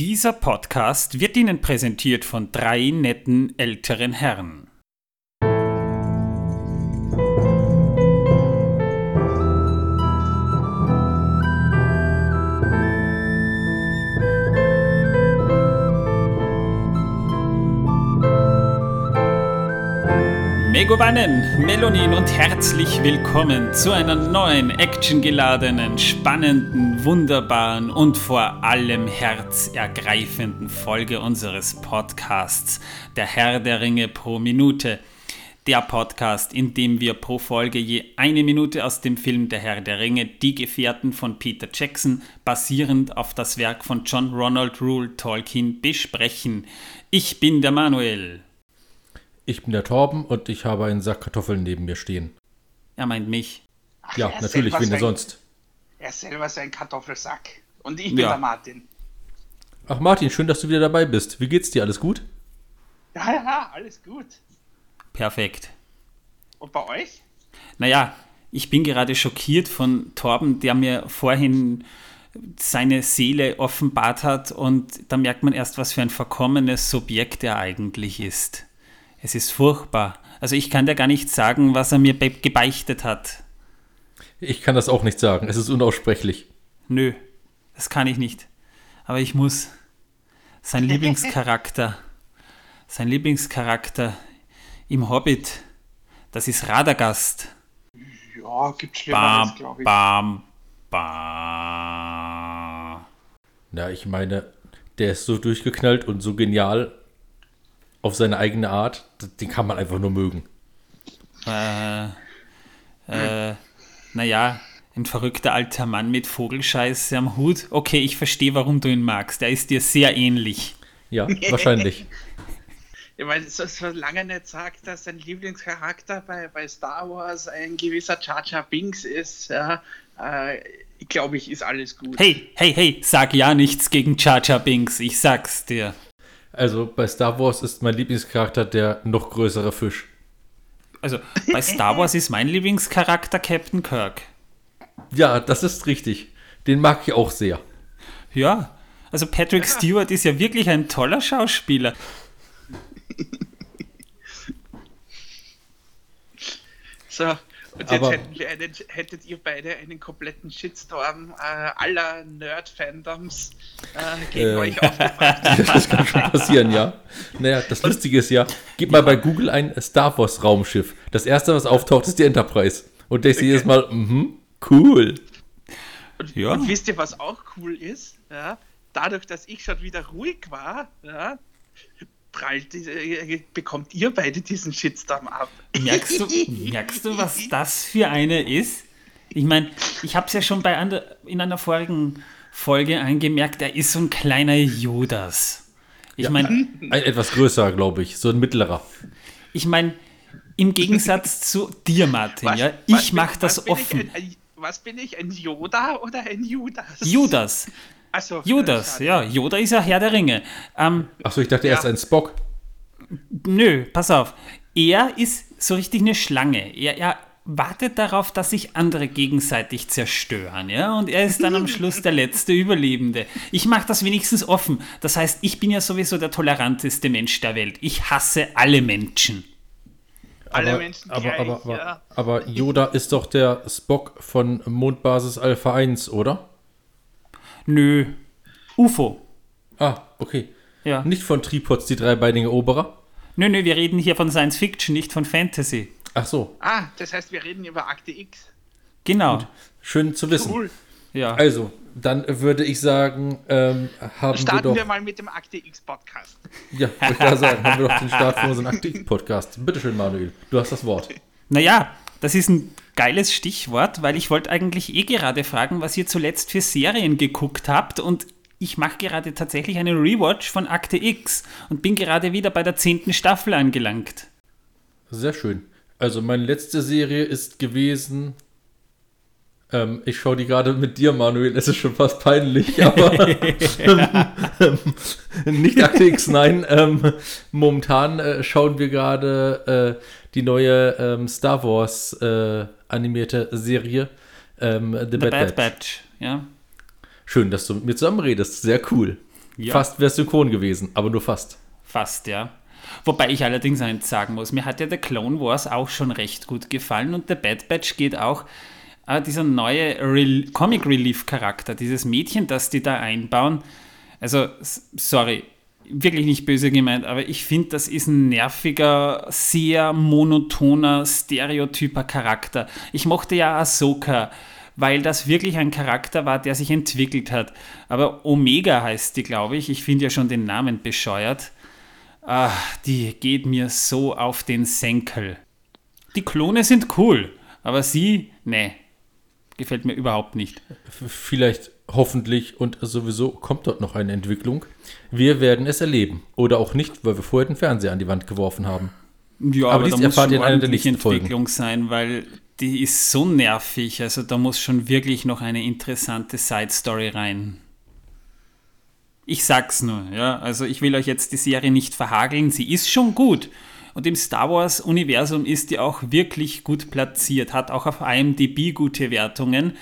Dieser Podcast wird Ihnen präsentiert von drei netten älteren Herren. Megowannen, Melonin und herzlich willkommen zu einer neuen, actiongeladenen, spannenden, wunderbaren und vor allem herzergreifenden Folge unseres Podcasts, der Herr der Ringe pro Minute. Der Podcast, in dem wir pro Folge je eine Minute aus dem Film Der Herr der Ringe, Die Gefährten von Peter Jackson, basierend auf das Werk von John Ronald Rule Tolkien, besprechen. Ich bin der Manuel. Ich bin der Torben und ich habe einen Sack Kartoffeln neben mir stehen. Er meint mich. Ach, Ja, er ist natürlich, selber wen denn sonst? Er ist selber sein Kartoffelsack. Und ich bin Ja. der Martin. Ach Martin, schön, dass du wieder dabei bist. Wie geht's dir? Alles gut? Ja, ja, alles gut. Perfekt. Und bei euch? Naja, ich bin gerade schockiert von Torben, der mir vorhin seine Seele offenbart hat und da merkt man erst, was für ein verkommenes Subjekt er eigentlich ist. Es ist furchtbar. Also ich kann dir gar nicht sagen, was er mir be- gebeichtet hat. Ich kann das auch nicht sagen. Es ist unaussprechlich. Nö, das kann ich nicht. Aber ich muss. Sein Lieblingscharakter, sein Lieblingscharakter im Hobbit, das ist Radagast. Ja, gibt Schlimmeres, glaube ich. bam, bam. Na, ich meine, der ist so durchgeknallt und so genial auf seine eigene Art. Den kann man einfach nur mögen. Äh, äh, naja, ein verrückter alter Mann mit Vogelscheiße am Hut. Okay, ich verstehe, warum du ihn magst. Er ist dir sehr ähnlich. Ja, wahrscheinlich. Ich meine, so, solange er nicht sagt, dass sein Lieblingscharakter bei, bei Star Wars ein gewisser Jar Jar Binks ist, ja, äh, glaube ich, ist alles gut. Hey, hey, hey, sag ja nichts gegen Jar Jar Binks. Ich sag's dir. Also bei Star Wars ist mein Lieblingscharakter der noch größere Fisch. Also, bei Star Wars ist mein Lieblingscharakter Captain Kirk. Ja, das ist richtig. Den mag ich auch sehr. Ja, also Patrick Stewart ist ja wirklich ein toller Schauspieler. So, und jetzt Aber- hätten wir einen, hättet ihr beide einen kompletten Shitstorm äh, aller Nerd-Fandoms äh, gegen Äh. euch aufgebracht. Das kann schon passieren, ja. Naja, das Lustige ist ja, gib mal bei Google ein Star Wars Raumschiff. Das erste, was auftaucht, ist die Enterprise. Und ich sehe jedes Mal, mhm, cool. Und, Ja. und wisst ihr, was auch cool ist? Ja, dadurch, dass ich schon wieder ruhig war, ja, prallt, äh, bekommt ihr beide diesen Shitstorm ab. Merkst du, merkst du, was das für eine ist? Ich meine, ich habe es ja schon bei ander, in einer vorigen Folge angemerkt, er ist so ein kleiner Judas. Ich Ja. meine, Ein etwas größer, glaube ich. So ein mittlerer. ich meine, im Gegensatz zu dir, Martin, ja, was ich bin- mache das offen. Ich, ein, was bin ich, ein Yoda oder ein Judas? Judas, Also, Judas, ja, Yoda ist ja Herr der Ringe. Ähm, Achso, ich dachte, er Ja. ist ein Spock. Nö, pass auf. Er ist so richtig eine Schlange. Er, er wartet darauf, dass sich andere gegenseitig zerstören, ja? Und er ist dann am Schluss der letzte Überlebende. Ich mache das wenigstens offen. Das heißt, ich bin ja sowieso der toleranteste Mensch der Welt. Ich hasse alle Menschen. alle aber, Menschen aber, gleich, aber, aber, ja. aber Yoda ist doch der Spock von Mondbasis Alpha 1, oder? Nö. UFO. Ah, okay. Ja. Nicht von Tripods, die dreibeinige Eroberer? Nö, nö, wir reden hier von Science Fiction, nicht von Fantasy. Ach so, Ah, das heißt, wir reden über Akte X. Genau. schön zu wissen. Cool. Ja. Also, dann würde ich sagen, ähm, haben wir Starten doch. wir mal mit dem Akte X Podcast. Ja, wollte ich sagen, haben wir doch den Start für unseren Aktiv-Podcast. Bitteschön, Manuel, du hast das Wort. Naja, das ist ein geiles Stichwort, weil ich wollte eigentlich eh gerade fragen, was ihr zuletzt für Serien geguckt habt und ich mache gerade tatsächlich einen Rewatch von Akte X und bin gerade wieder bei der zehnten Staffel angelangt. Sehr schön. Also, meine letzte Serie ist gewesen. Ähm, ich schaue die gerade mit dir, Manuel. Es ist schon fast peinlich, aber ähm, nicht Akte X, nein. Ähm, momentan äh, schauen wir gerade äh, die neue ähm, Star Wars äh, animierte Serie ähm, The, The Bad, Bad Batch. Batch, ja. Schön, dass du mit mir zusammen redest. Sehr cool. Ja. Fast wäre synchron gewesen, aber nur fast. Fast, ja. Wobei ich allerdings eins sagen muss, mir hat ja der Clone Wars auch schon recht gut gefallen und der Bad Batch geht auch, äh, dieser neue Rel Comic Relief Charakter, dieses Mädchen, das die da einbauen, also sorry, wirklich nicht böse gemeint, aber ich finde, das ist ein nerviger, sehr monotoner, stereotyper Charakter. Ich mochte ja Ahsoka, weil das wirklich ein Charakter war, der sich entwickelt hat. Aber Omega heißt die, glaube ich. Ich finde ja schon den Namen bescheuert. Ah, die geht mir so auf den Senkel. Die Klone sind cool, aber sie, nee, gefällt mir überhaupt nicht. Vielleicht, hoffentlich und sowieso kommt dort noch eine Entwicklung. Wir werden es erleben. Oder auch nicht, weil wir vorher den Fernseher an die Wand geworfen haben. Ja, Aber aber, dies da muss erfahrt schon ihr in einer der nächsten Folgen. Entwicklung sein, weil die ist so nervig. Also da muss schon wirklich noch eine interessante Side-Story rein. Ich sag's nur, ja. Also ich will euch jetzt die Serie nicht verhageln. Sie ist schon gut. Und im Star Wars-Universum ist die auch wirklich gut platziert. Hat auch auf IMDb gute Wertungen,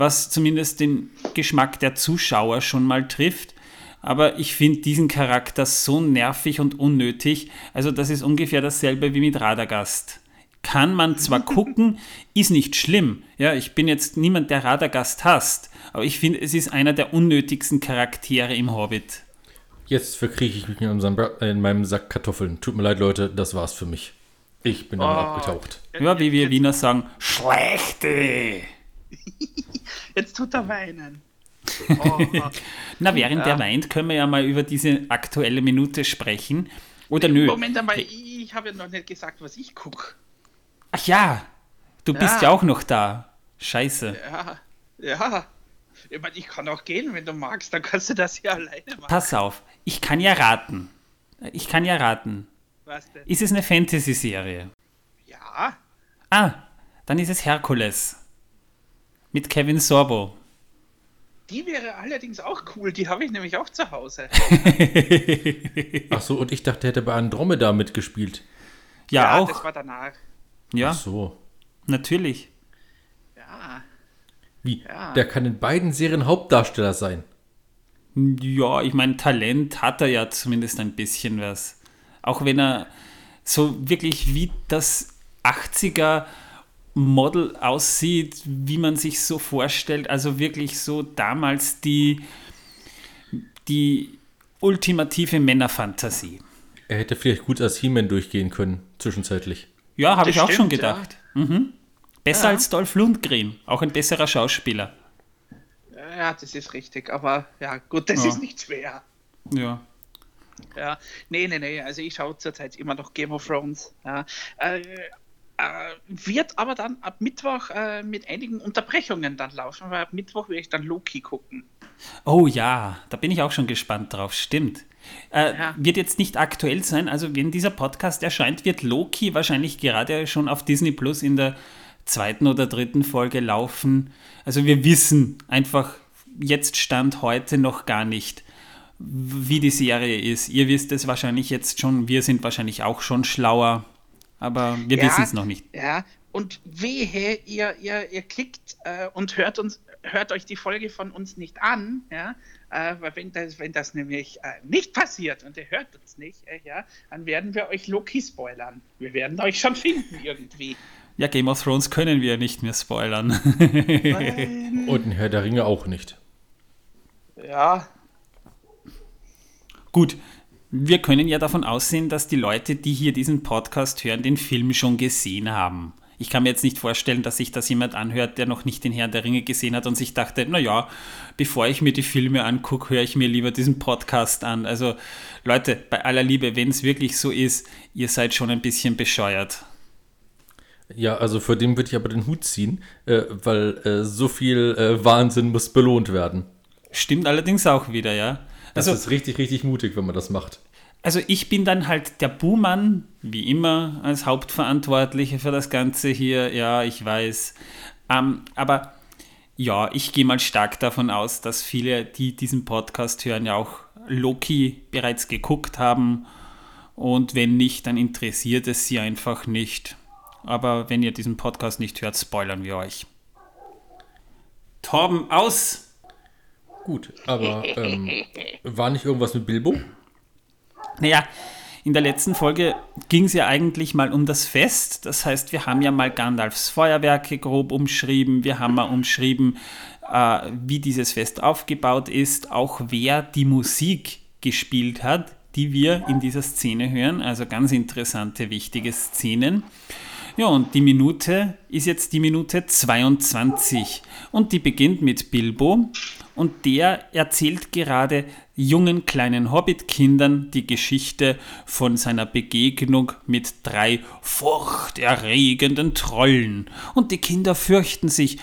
was zumindest den Geschmack der Zuschauer schon mal trifft. Aber ich finde diesen Charakter so nervig und unnötig. Also das ist ungefähr dasselbe wie mit Radagast. Kann man zwar gucken, ist nicht schlimm. Ja, ich bin jetzt niemand, der Radagast hasst. Aber ich finde, es ist einer der unnötigsten Charaktere im Hobbit. Jetzt verkrieche ich mich in, unserem in meinem Sack Kartoffeln. Tut mir leid, Leute, das war's für mich. Ich bin dann Oh. abgetaucht. Ja, wie wir Wiener sagen, schlechte. Jetzt tut er weinen. Oh, Na, während Ja. der weint, können wir ja mal über diese aktuelle Minute sprechen. Oder nö. Moment einmal, ich, habe ja noch nicht gesagt, was ich gucke. Ach ja, du bist Ja. ja auch noch da. Scheiße. Ja, ja. Ich meine, ich kann auch gehen, wenn du magst, dann kannst du das ja alleine machen. Pass auf, ich kann ja raten. Ich kann ja raten. Was denn? Ist es eine Fantasy-Serie? Ja, Ah, dann ist es Herkules. Mit Kevin Sorbo. die wäre allerdings auch cool. Die habe ich nämlich auch zu Hause. Ach so, und ich dachte, er hätte bei Andromeda mitgespielt. Ja, das auch. war danach. Ja, Ach so. natürlich. Ja, Wie? Ja. Der kann in beiden Serien Hauptdarsteller sein. Ja, ich meine, Talent hat er ja zumindest ein bisschen was. Auch wenn er so wirklich wie das 80er Model aussieht, wie man sich so vorstellt. Also wirklich so damals die, die ultimative Männerfantasie. Er hätte vielleicht gut als He-Man durchgehen können, zwischenzeitlich. Ja, habe ich auch schon stimmt, gedacht. Mhm. Besser Ja. als Dolph Lundgren, auch ein besserer Schauspieler. ja, das ist richtig. Aber ja, gut, das Ja. ist nicht schwer. Ja. Ja, nee, nee, nee. Also ich schaue zurzeit immer noch Game of Thrones. Ja. Äh, wird aber dann ab Mittwoch äh, mit einigen Unterbrechungen dann laufen, weil ab Mittwoch werde ich dann Loki gucken. Oh ja, da bin ich auch schon gespannt drauf. Stimmt. Äh, Ja. Wird jetzt nicht aktuell sein. Also wenn dieser Podcast erscheint, wird Loki wahrscheinlich gerade schon auf Disney Plus in der zweiten oder dritten Folge laufen. Also wir wissen einfach jetzt Stand heute noch gar nicht, wie die Serie ist. Ihr wisst es wahrscheinlich jetzt schon. Wir sind wahrscheinlich auch schon schlauer. Aber wir Ja. wissen es noch nicht. Ja, und wehe, ihr, ihr, ihr klickt äh, und hört uns, hört euch die Folge von uns nicht an, ja, äh, weil wenn das, wenn das nämlich äh, nicht passiert und ihr hört uns nicht, äh, ja, dann werden wir euch Loki spoilern. Wir werden euch schon finden irgendwie. Ja, Game of Thrones können wir nicht mehr spoilern. Und ein Herr der Ringe auch nicht. ja, Gut, wir können ja davon aussehen, dass die Leute, die hier diesen Podcast hören, den Film schon gesehen haben. Ich kann mir jetzt nicht vorstellen, dass sich das jemand anhört, der noch nicht den Herrn der Ringe gesehen hat und sich dachte, naja, bevor ich mir die Filme angucke, höre ich mir lieber diesen Podcast an. Also Leute, bei aller Liebe, wenn es wirklich so ist, ihr seid schon ein bisschen bescheuert. Ja, also vor dem würde ich aber den Hut ziehen, äh, weil äh, so viel äh, Wahnsinn muss belohnt werden. Stimmt allerdings auch wieder, ja. Das Also, ist richtig, richtig mutig, wenn man das macht. Also ich bin dann halt der Buhmann, wie immer, als Hauptverantwortliche für das Ganze hier. Ja, ich weiß. Ähm, aber ja, ich gehe mal stark davon aus, dass viele, die diesen Podcast hören, ja auch Loki bereits geguckt haben. Und wenn nicht, dann interessiert es sie einfach nicht. Aber wenn ihr diesen Podcast nicht hört, spoilern wir euch. Torben, aus! Gut, aber ähm, war nicht irgendwas mit Bilbo? Naja, in der letzten Folge ging es ja eigentlich mal um das Fest. Das heißt, wir haben ja mal Gandalfs Feuerwerke grob umschrieben. Wir haben mal umschrieben, äh, wie dieses Fest aufgebaut ist, auch wer die Musik gespielt hat, die wir in dieser Szene hören. Also ganz interessante, wichtige Szenen. Ja, und die Minute ist jetzt die Minute 22 und die beginnt mit Bilbo und der erzählt gerade jungen kleinen Hobbitkindern die Geschichte von seiner Begegnung mit drei furchterregenden Trollen. Und die Kinder fürchten sich,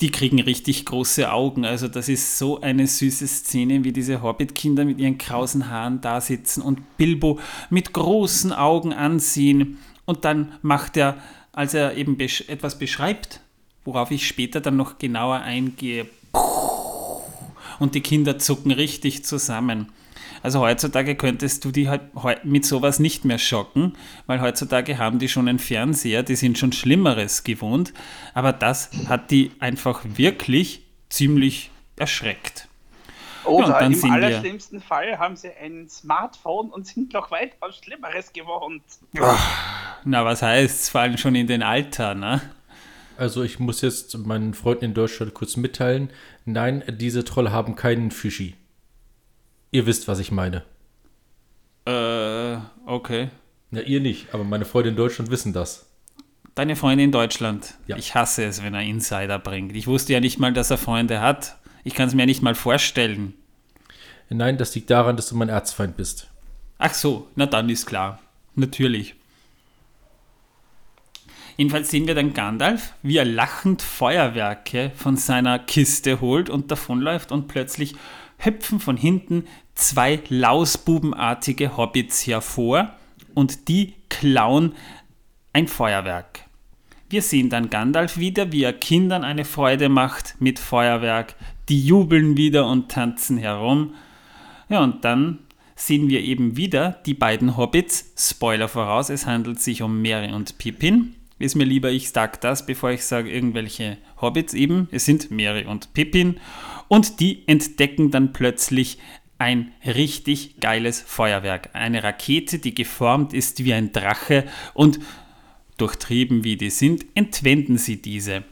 die kriegen richtig große Augen. Also das ist so eine süße Szene, wie diese Hobbit-Kinder mit ihren krausen Haaren da sitzen und Bilbo mit großen Augen ansehen. Und dann macht er, als er eben besch etwas beschreibt, worauf ich später dann noch genauer eingehe, und die Kinder zucken richtig zusammen. Also heutzutage könntest du die halt mit sowas nicht mehr schocken, weil heutzutage haben die schon einen Fernseher, die sind schon Schlimmeres gewohnt, aber das hat die einfach wirklich ziemlich erschreckt. Oder ja, im allerschlimmsten wir, Fall haben sie ein Smartphone und sind noch weitaus Schlimmeres gewohnt. Na, was heißt, fallen schon in den Alter, ne? Also ich muss jetzt meinen Freunden in Deutschland kurz mitteilen. Nein, diese Trolle haben keinen Fischi. Ihr wisst, was ich meine. Äh, okay. Na, ihr nicht, aber meine Freunde in Deutschland wissen das. Deine Freunde in Deutschland. Ja. Ich hasse es, wenn er Insider bringt. Ich wusste ja nicht mal, dass er Freunde hat. Ich kann es mir nicht mal vorstellen. Nein, das liegt daran, dass du mein Erzfeind bist. Ach so, na dann ist klar. Natürlich. Jedenfalls sehen wir dann Gandalf, wie er lachend Feuerwerke von seiner Kiste holt und davonläuft und plötzlich hüpfen von hinten zwei lausbubenartige Hobbits hervor und die klauen ein Feuerwerk. Wir sehen dann Gandalf wieder, wie er Kindern eine Freude macht mit Feuerwerk. Die jubeln wieder und tanzen herum. Ja, und dann sehen wir eben wieder die beiden Hobbits. Spoiler voraus, es handelt sich um Mary und Pippin. Ist mir lieber, ich sage das, bevor ich sage irgendwelche Hobbits eben. Es sind Mary und Pippin und die entdecken dann plötzlich ein richtig geiles Feuerwerk. Eine Rakete, die geformt ist wie ein Drache und durchtrieben wie die sind, entwenden sie diese.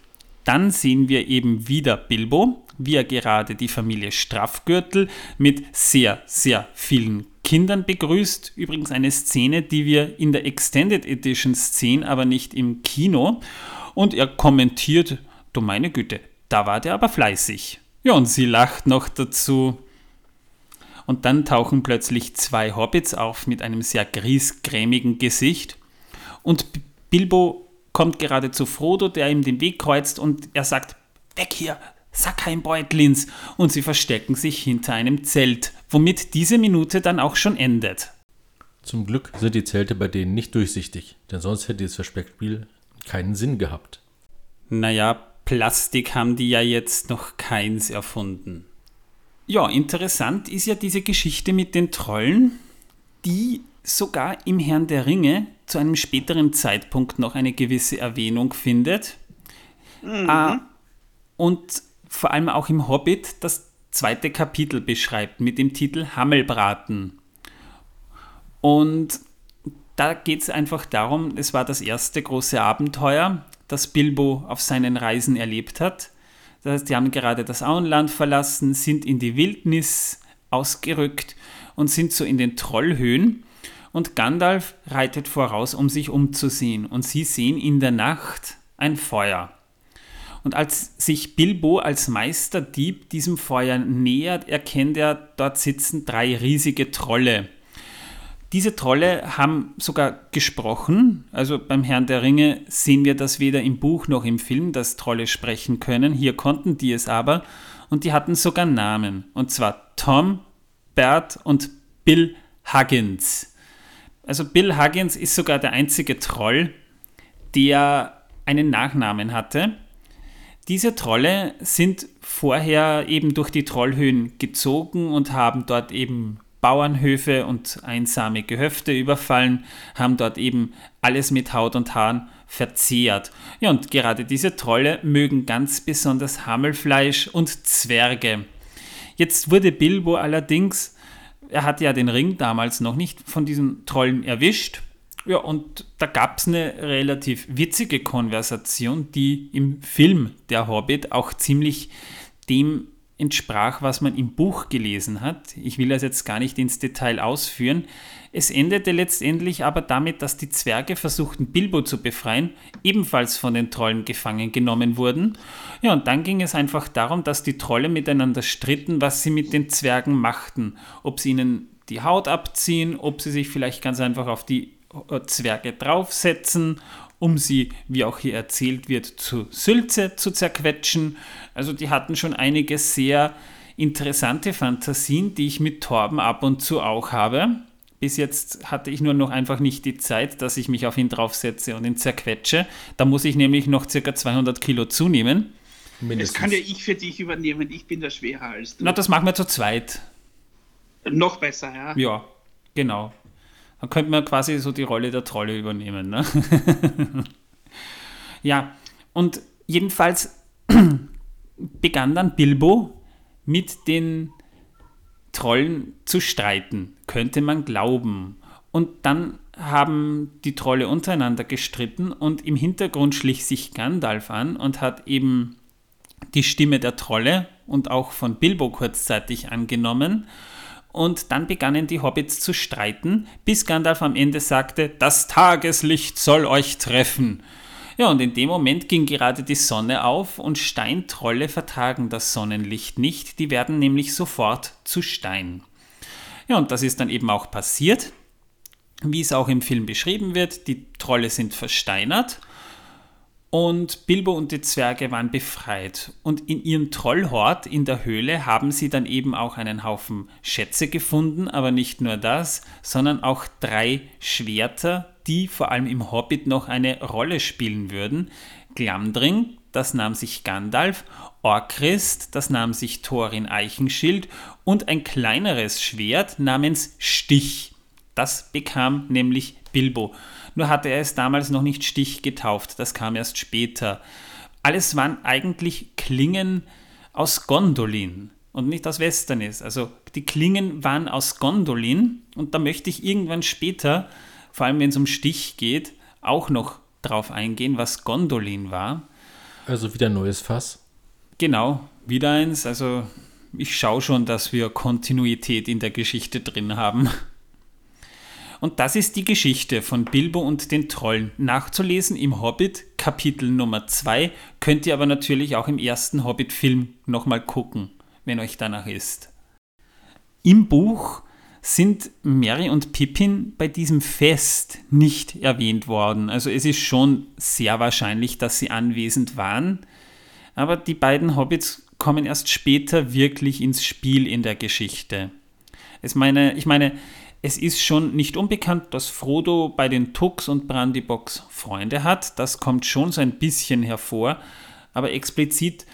Dann sehen wir eben wieder Bilbo, wie er gerade die Familie Straffgürtel mit sehr, sehr vielen Kindern begrüßt. Übrigens eine Szene, die wir in der Extended Edition sehen, aber nicht im Kino. Und er kommentiert, du meine Güte, da war der aber fleißig. Ja, und sie lacht noch dazu. Und dann tauchen plötzlich zwei Hobbits auf mit einem sehr griesgrämigen Gesicht. Und Bilbo kommt gerade zu Frodo, der ihm den Weg kreuzt und er sagt, weg hier, sag kein Beutlins. Und sie verstecken sich hinter einem Zelt, womit diese Minute dann auch schon endet. Zum Glück sind die Zelte bei denen nicht durchsichtig, denn sonst hätte das Versteckspiel keinen Sinn gehabt. Naja, Plastik haben die ja jetzt noch keins erfunden. Ja, interessant ist ja diese Geschichte mit den Trollen, die sogar im Herrn der Ringe zu einem späteren Zeitpunkt noch eine gewisse Erwähnung findet. Mhm. Ah, und vor allem auch im Hobbit das zweite Kapitel beschreibt mit dem Titel Hammelbraten. Und da geht es einfach darum, es war das erste große Abenteuer, das Bilbo auf seinen Reisen erlebt hat. Das heißt, die haben gerade das Auenland verlassen, sind in die Wildnis ausgerückt und sind so in den Trollhöhen. Und Gandalf reitet voraus, um sich umzusehen. Und sie sehen in der Nacht ein Feuer. Und als sich Bilbo als Meisterdieb diesem Feuer nähert, erkennt er, dort sitzen drei riesige Trolle. Diese Trolle haben sogar gesprochen. Also beim Herrn der Ringe sehen wir das weder im Buch noch im Film, dass Trolle sprechen können. Hier konnten die es aber. Und die hatten sogar Namen. Und zwar Tom, Bert und Bill Huggins. Also Bill Huggins ist sogar der einzige Troll, der einen Nachnamen hatte. Diese Trolle sind vorher eben durch die Trollhöhen gezogen und haben dort eben Bauernhöfe und einsame Gehöfte überfallen, haben dort eben alles mit Haut und Haaren verzehrt. Ja, und gerade diese Trolle mögen ganz besonders Hammelfleisch und Zwerge. Jetzt wurde Bilbo allerdings, er hatte ja den Ring damals noch nicht von diesen Trollen erwischt. Ja, und da gab es eine relativ witzige Konversation, die im Film Der Hobbit auch ziemlich dem entsprach, was man im Buch gelesen hat. Ich will das jetzt gar nicht ins Detail ausführen. Es endete letztendlich aber damit, dass die Zwerge versuchten, Bilbo zu befreien, ebenfalls von den Trollen gefangen genommen wurden. Ja, und dann ging es einfach darum, dass die Trolle miteinander stritten, was sie mit den Zwergen machten. Ob sie ihnen die Haut abziehen, ob sie sich vielleicht ganz einfach auf die äh, Zwerge draufsetzen um sie, wie auch hier erzählt wird, zu Sülze zu zerquetschen. Also die hatten schon einige sehr interessante Fantasien, die ich mit Torben ab und zu auch habe. Bis jetzt hatte ich nur noch einfach nicht die Zeit, dass ich mich auf ihn draufsetze und ihn zerquetsche. Da muss ich nämlich noch circa 200 Kilo zunehmen. Mindestens. Das kann ja ich für dich übernehmen. Ich bin da schwerer als du. Na, das machen wir zu zweit. Noch besser, ja. Ja, genau. Dann könnte man quasi so die Rolle der Trolle übernehmen. Ne? ja, und jedenfalls begann dann Bilbo mit den Trollen zu streiten, könnte man glauben. Und dann haben die Trolle untereinander gestritten und im Hintergrund schlich sich Gandalf an und hat eben die Stimme der Trolle und auch von Bilbo kurzzeitig angenommen und dann begannen die Hobbits zu streiten, bis Gandalf am Ende sagte, das Tageslicht soll euch treffen. Ja, und in dem Moment ging gerade die Sonne auf und Steintrolle vertragen das Sonnenlicht nicht, die werden nämlich sofort zu Stein. Ja, und das ist dann eben auch passiert, wie es auch im Film beschrieben wird, die Trolle sind versteinert und Bilbo und die Zwerge waren befreit. Und in ihrem Trollhort in der Höhle haben sie dann eben auch einen Haufen Schätze gefunden, aber nicht nur das, sondern auch drei Schwerter, die vor allem im Hobbit noch eine Rolle spielen würden. Glamdring, das nahm sich Gandalf, Orchrist, das nahm sich Thorin Eichenschild und ein kleineres Schwert namens Stich. Das bekam nämlich Bilbo. Nur hatte er es damals noch nicht Stich getauft, das kam erst später. Alles waren eigentlich Klingen aus Gondolin und nicht aus Westernis. Also die Klingen waren aus Gondolin und da möchte ich irgendwann später, vor allem wenn es um Stich geht, auch noch drauf eingehen, was Gondolin war. Also wieder ein neues Fass. Genau, wieder eins. Also ich schaue schon, dass wir Kontinuität in der Geschichte drin haben. Und das ist die Geschichte von Bilbo und den Trollen. Nachzulesen im Hobbit, Kapitel Nummer 2, könnt ihr aber natürlich auch im ersten Hobbit-Film nochmal gucken, wenn euch danach ist. Im Buch sind Mary und Pippin bei diesem Fest nicht erwähnt worden. Also es ist schon sehr wahrscheinlich, dass sie anwesend waren. Aber die beiden Hobbits kommen erst später wirklich ins Spiel in der Geschichte. Ich meine, ich meine es ist schon nicht unbekannt, dass Frodo bei den Tux und Brandybox Freunde hat. Das kommt schon so ein bisschen hervor, aber explizit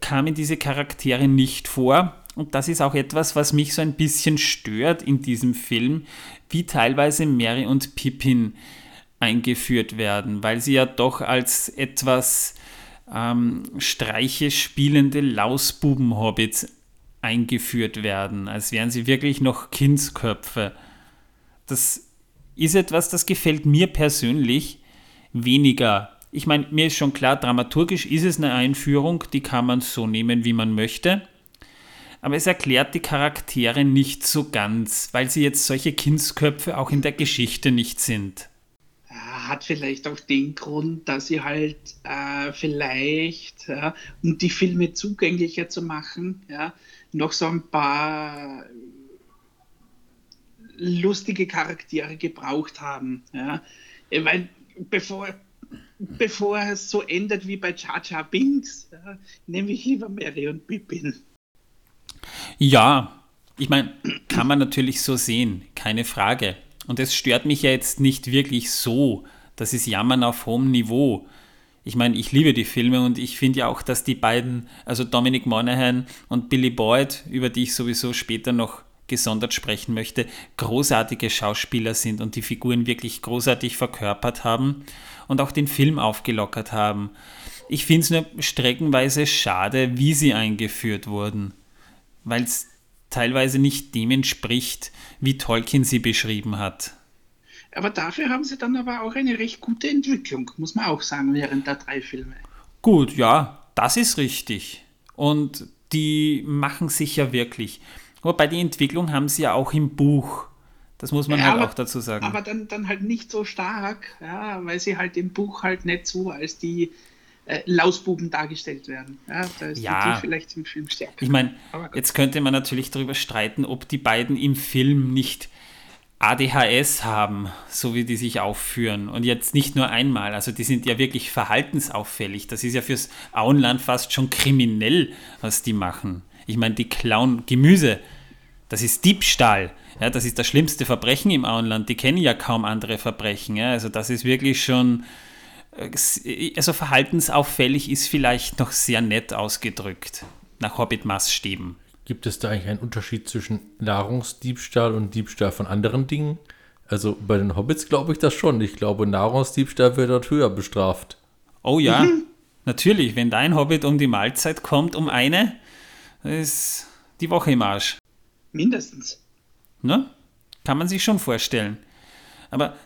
kamen diese Charaktere nicht vor. Und das ist auch etwas, was mich so ein bisschen stört in diesem Film, wie teilweise Mary und Pippin eingeführt werden, weil sie ja doch als etwas ähm, Streiche spielende Lausbuben-Hobbits eingeführt werden, als wären sie wirklich noch Kindsköpfe. Das ist etwas, das gefällt mir persönlich weniger. Ich meine, mir ist schon klar, dramaturgisch ist es eine Einführung, die kann man so nehmen, wie man möchte. Aber es erklärt die Charaktere nicht so ganz, weil sie jetzt solche Kindsköpfe auch in der Geschichte nicht sind hat vielleicht auch den Grund, dass sie halt äh, vielleicht, ja, um die Filme zugänglicher zu machen, ja, noch so ein paar lustige Charaktere gebraucht haben. Ja. Weil bevor, bevor es so endet wie bei Jar Binks, ja, nehme ich lieber Mary und Pippin. Ja, ich meine, kann man natürlich so sehen, keine Frage. Und es stört mich ja jetzt nicht wirklich so. Das ist Jammern auf hohem Niveau ich meine, ich liebe die Filme und ich finde ja auch, dass die beiden, also Dominic Monaghan und Billy Boyd, über die ich sowieso später noch gesondert sprechen möchte, großartige Schauspieler sind und die Figuren wirklich großartig verkörpert haben und auch den Film aufgelockert haben. Ich finde es nur streckenweise schade, wie sie eingeführt wurden. weil es teilweise nicht dem entspricht, wie Tolkien sie beschrieben hat. Aber dafür haben sie dann aber auch eine recht gute Entwicklung, muss man auch sagen, während der drei Filme. Gut, ja, das ist richtig. Und die machen sich ja wirklich. Wobei die Entwicklung haben sie ja auch im Buch. Das muss man ja, halt aber, auch dazu sagen. Aber dann, dann halt nicht so stark, ja, weil sie halt im Buch halt nicht so als die äh, Lausbuben dargestellt werden. Ja, da ist ja. die vielleicht im Film stärker. Ich meine, jetzt könnte man natürlich darüber streiten, ob die beiden im Film nicht ADHS haben, so wie die sich aufführen. Und jetzt nicht nur einmal. Also die sind ja wirklich verhaltensauffällig. Das ist ja fürs Auenland fast schon kriminell, was die machen. Ich meine, die klauen Gemüse. Das ist Diebstahl. Ja, das ist das schlimmste Verbrechen im Auenland. Die kennen ja kaum andere Verbrechen. Ja. Also das ist wirklich schon also verhaltensauffällig ist vielleicht noch sehr nett ausgedrückt, nach Hobbit-Maßstäben. Gibt es da eigentlich einen Unterschied zwischen Nahrungsdiebstahl und Diebstahl von anderen Dingen? Also bei den Hobbits glaube ich das schon. Ich glaube, Nahrungsdiebstahl wird dort höher bestraft. Oh ja, mhm. natürlich. Wenn dein Hobbit um die Mahlzeit kommt, um eine, ist die Woche im Arsch. Mindestens. Ne? Kann man sich schon vorstellen. Aber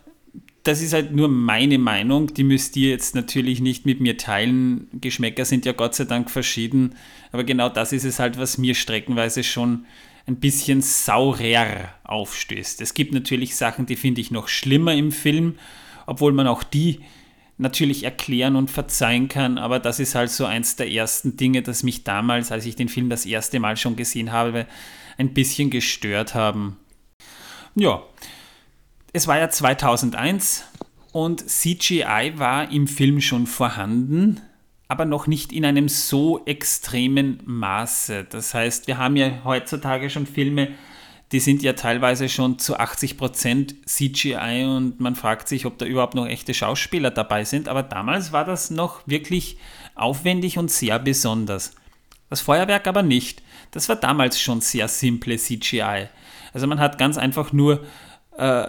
das ist halt nur meine Meinung, die müsst ihr jetzt natürlich nicht mit mir teilen. Geschmäcker sind ja Gott sei Dank verschieden, aber genau das ist es halt, was mir streckenweise schon ein bisschen saurer aufstößt. Es gibt natürlich Sachen, die finde ich noch schlimmer im Film, obwohl man auch die natürlich erklären und verzeihen kann, aber das ist halt so eins der ersten Dinge, das mich damals, als ich den Film das erste Mal schon gesehen habe, ein bisschen gestört haben. Ja, es war ja 2001 und CGI war im Film schon vorhanden, aber noch nicht in einem so extremen Maße. Das heißt, wir haben ja heutzutage schon Filme, die sind ja teilweise schon zu 80% CGI und man fragt sich, ob da überhaupt noch echte Schauspieler dabei sind. Aber damals war das noch wirklich aufwendig und sehr besonders. Das Feuerwerk aber nicht. Das war damals schon sehr simple CGI. Also man hat ganz einfach nur äh,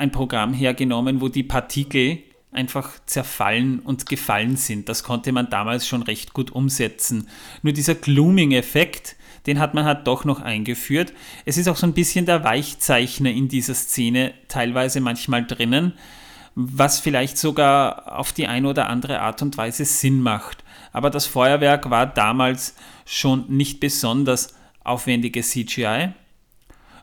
ein Programm hergenommen, wo die Partikel einfach zerfallen und gefallen sind. Das konnte man damals schon recht gut umsetzen. Nur dieser Glooming-Effekt, den hat man halt doch noch eingeführt. Es ist auch so ein bisschen der Weichzeichner in dieser Szene teilweise manchmal drinnen, was vielleicht sogar auf die eine oder andere Art und Weise Sinn macht. Aber das Feuerwerk war damals schon nicht besonders aufwendige CGI.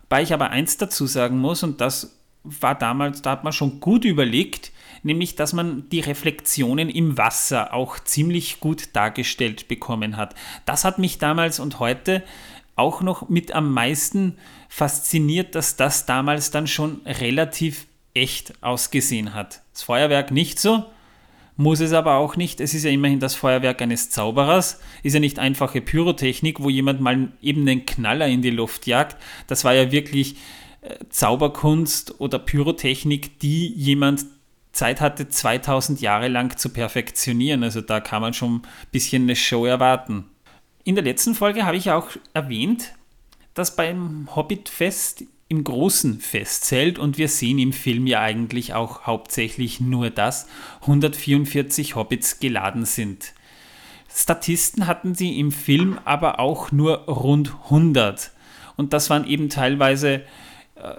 Wobei ich aber eins dazu sagen muss, und das war damals, da hat man schon gut überlegt, nämlich dass man die Reflexionen im Wasser auch ziemlich gut dargestellt bekommen hat. Das hat mich damals und heute auch noch mit am meisten fasziniert, dass das damals dann schon relativ echt ausgesehen hat. Das Feuerwerk nicht so, muss es aber auch nicht. Es ist ja immerhin das Feuerwerk eines Zauberers, ist ja nicht einfache Pyrotechnik, wo jemand mal eben den Knaller in die Luft jagt. Das war ja wirklich Zauberkunst oder Pyrotechnik, die jemand Zeit hatte, 2000 Jahre lang zu perfektionieren. Also da kann man schon ein bisschen eine Show erwarten. In der letzten Folge habe ich auch erwähnt, dass beim Hobbit-Fest im großen Festzelt, und wir sehen im Film ja eigentlich auch hauptsächlich nur das, 144 Hobbits geladen sind. Statisten hatten sie im Film aber auch nur rund 100. Und das waren eben teilweise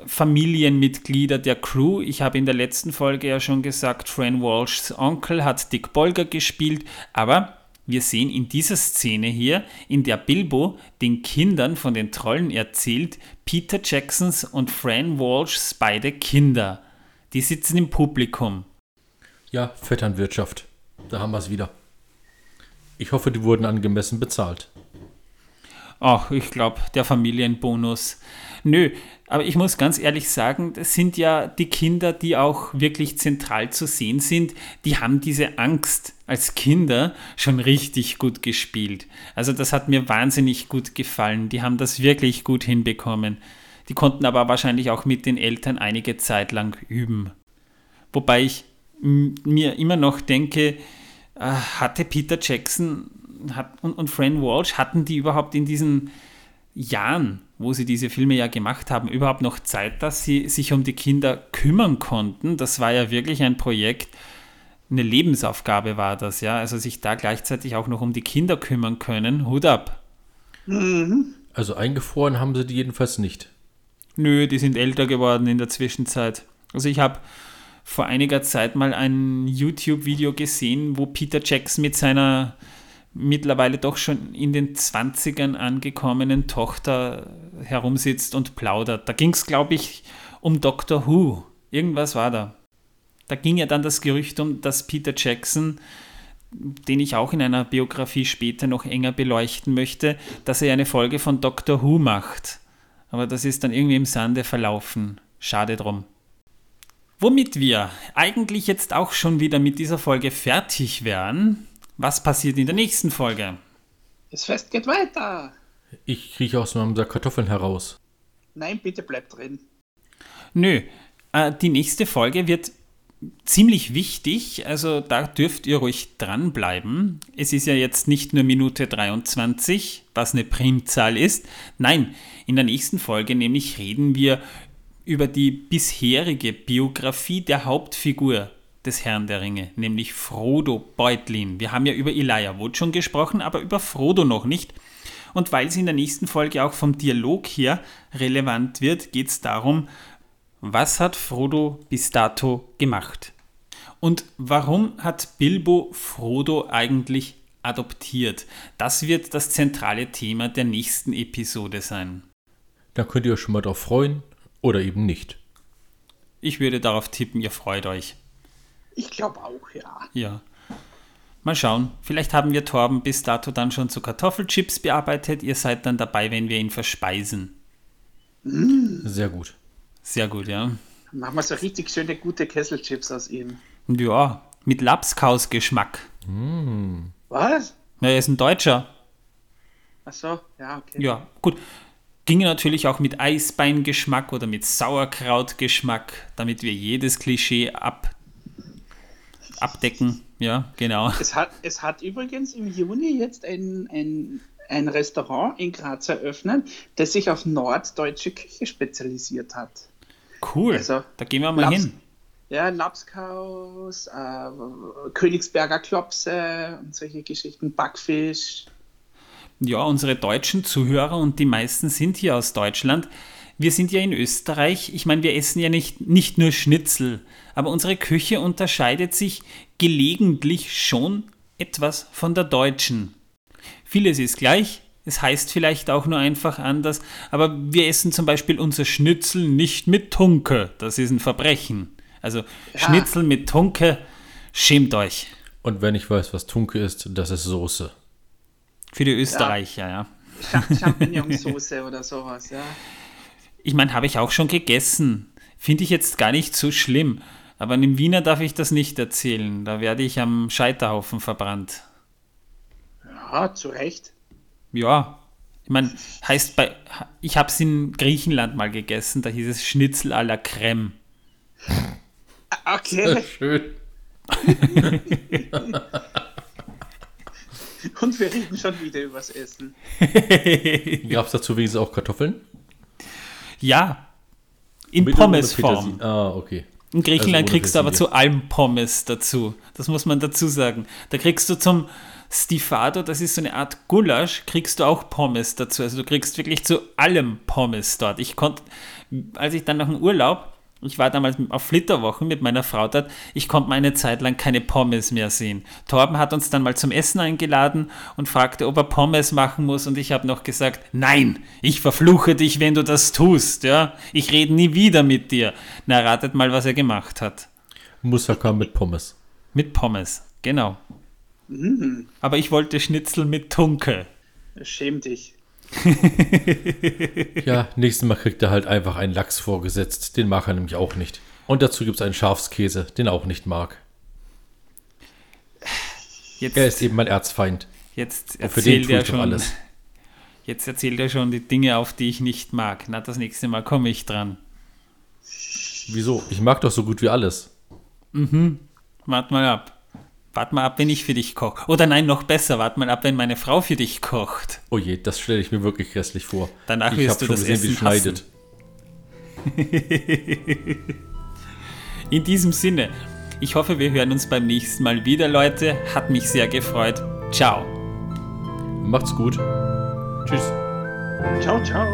Familienmitglieder der Crew. Ich habe in der letzten Folge ja schon gesagt, Fran Walshs Onkel hat Dick Bolger gespielt, aber wir sehen in dieser Szene hier, in der Bilbo den Kindern von den Trollen erzählt, Peter Jacksons und Fran Walshs beide Kinder. Die sitzen im Publikum. Ja, Vetternwirtschaft. Da haben wir es wieder. Ich hoffe, die wurden angemessen bezahlt. Ach, ich glaube, der Familienbonus. Nö, aber ich muss ganz ehrlich sagen, das sind ja die Kinder, die auch wirklich zentral zu sehen sind, die haben diese Angst als Kinder schon richtig gut gespielt. Also das hat mir wahnsinnig gut gefallen. Die haben das wirklich gut hinbekommen. Die konnten aber wahrscheinlich auch mit den Eltern einige Zeit lang üben. Wobei ich mir immer noch denke, äh, hatte Peter Jackson und, und Fran Walsh, hatten die überhaupt in diesen Jahren, wo sie diese Filme ja gemacht haben, überhaupt noch Zeit, dass sie sich um die Kinder kümmern konnten. Das war ja wirklich ein Projekt, eine Lebensaufgabe war das, ja. Also sich da gleichzeitig auch noch um die Kinder kümmern können. Hut ab. Mhm. Also eingefroren haben sie die jedenfalls nicht. Nö, die sind älter geworden in der Zwischenzeit. Also ich habe vor einiger Zeit mal ein YouTube-Video gesehen, wo Peter Jackson mit seiner mittlerweile doch schon in den 20ern angekommenen Tochter herumsitzt und plaudert. Da ging es, glaube ich, um Doctor Who. Irgendwas war da. Da ging ja dann das Gerücht um, dass Peter Jackson, den ich auch in einer Biografie später noch enger beleuchten möchte, dass er eine Folge von Doctor Who macht. Aber das ist dann irgendwie im Sande verlaufen. Schade drum. Womit wir eigentlich jetzt auch schon wieder mit dieser Folge fertig wären, was passiert in der nächsten Folge? Das Fest geht weiter. Ich krieche aus meinem Sack Kartoffeln heraus. Nein, bitte bleib drin. Nö, äh, die nächste Folge wird ziemlich wichtig, also da dürft ihr ruhig dranbleiben. Es ist ja jetzt nicht nur Minute 23, was eine Primzahl ist. Nein, in der nächsten Folge nämlich reden wir über die bisherige Biografie der Hauptfigur des Herrn der Ringe, nämlich Frodo Beutlin. Wir haben ja über Elijah Wood schon gesprochen, aber über Frodo noch nicht. Und weil es in der nächsten Folge auch vom Dialog her relevant wird, geht es darum, was hat Frodo bis dato gemacht? Und warum hat Bilbo Frodo eigentlich adoptiert? Das wird das zentrale Thema der nächsten Episode sein. Da könnt ihr euch schon mal drauf freuen oder eben nicht. Ich würde darauf tippen, ihr freut euch. Ich glaube auch, ja. Ja. Mal schauen. Vielleicht haben wir Torben bis dato dann schon zu Kartoffelchips bearbeitet. Ihr seid dann dabei, wenn wir ihn verspeisen. Sehr gut. Sehr gut, ja. Machen wir so richtig schöne, gute Kesselchips aus ihm. Ja, mit Lapskaus-Geschmack. Was? Ja, er ist ein Deutscher. Achso, ja, okay. Ja, gut. Ginge natürlich auch mit Eisbeingeschmack oder mit Sauerkrautgeschmack, damit wir jedes Klischee ab, abdecken. Ja, genau. Es hat, es hat übrigens im Juni jetzt ein, ein, ein Restaurant in Graz eröffnet, das sich auf norddeutsche Küche spezialisiert hat. Cool. Also, da gehen wir mal Laps- hin. Ja, Lapskaus, äh, Königsberger Klopse und solche Geschichten, Backfisch. Ja, unsere deutschen Zuhörer und die meisten sind hier aus Deutschland. Wir sind ja in Österreich. Ich meine, wir essen ja nicht, nicht nur Schnitzel, aber unsere Küche unterscheidet sich gelegentlich schon etwas von der deutschen. Vieles ist gleich, es heißt vielleicht auch nur einfach anders, aber wir essen zum Beispiel unser Schnitzel nicht mit Tunke. Das ist ein Verbrechen. Also Schnitzel mit Tunke, schämt euch. Und wenn ich weiß, was Tunke ist, das ist Soße. Für die Österreicher, ja. Cha- Champignonsauce oder sowas, ja. Ich meine, habe ich auch schon gegessen. Finde ich jetzt gar nicht so schlimm. Aber einem Wiener darf ich das nicht erzählen. Da werde ich am Scheiterhaufen verbrannt. Ja, zu Recht. Ja. Ich meine, heißt bei. Ich habe es in Griechenland mal gegessen. Da hieß es Schnitzel à la Crème. Okay, Schön. und wir reden schon wieder übers Essen. Gab es dazu wenigstens auch Kartoffeln? Ja. In Mit Pommesform. Ah, okay. In Griechenland Also kriegst du aber zu allem Pommes dazu. Das muss man dazu sagen. Da kriegst du zum Stifado, das ist so eine Art Gulasch, kriegst du auch Pommes dazu. Also du kriegst wirklich zu allem Pommes dort. Ich konnte, als ich dann nach dem Urlaub, ich war damals auf Flitterwochen mit meiner Frau dort, ich konnte mal eine Zeit lang keine Pommes mehr sehen. Torben hat uns dann mal zum Essen eingeladen und fragte, ob er Pommes machen muss und ich habe noch gesagt, nein, ich verfluche dich, wenn du das tust, ja. Ich rede nie wieder mit dir. Na, ratet mal, was er gemacht hat. Moussaka mit Pommes. Mit Pommes, genau. Aber ich wollte Schnitzel mit Tunke. Schäm dich. Ja, nächstes Mal kriegt er halt einfach einen Lachs vorgesetzt. Den mag er nämlich auch nicht. Und dazu gibt es einen Schafskäse, den er auch nicht mag. Jetzt, Er ist eben mein Erzfeind. jetzt Und für den erzählt er schon. alles. Jetzt erzählt er schon die Dinge, auf die ich nicht mag. Na, das nächste Mal komme ich dran. Wieso? Ich mag doch so gut wie alles. Wart mal ab. Wart mal ab, wenn ich für dich koche. Oder nein, noch besser, wart mal ab, wenn meine Frau für dich kocht. Oh je, das stelle ich mir wirklich grässlich vor. Danach ich wirst hab du schon das gesehen, wie Essen es schneidet. In diesem Sinne, ich hoffe, wir hören uns beim nächsten Mal wieder, Leute. Hat mich sehr gefreut. Ciao. Macht's gut. Tschüss. Ciao, ciao.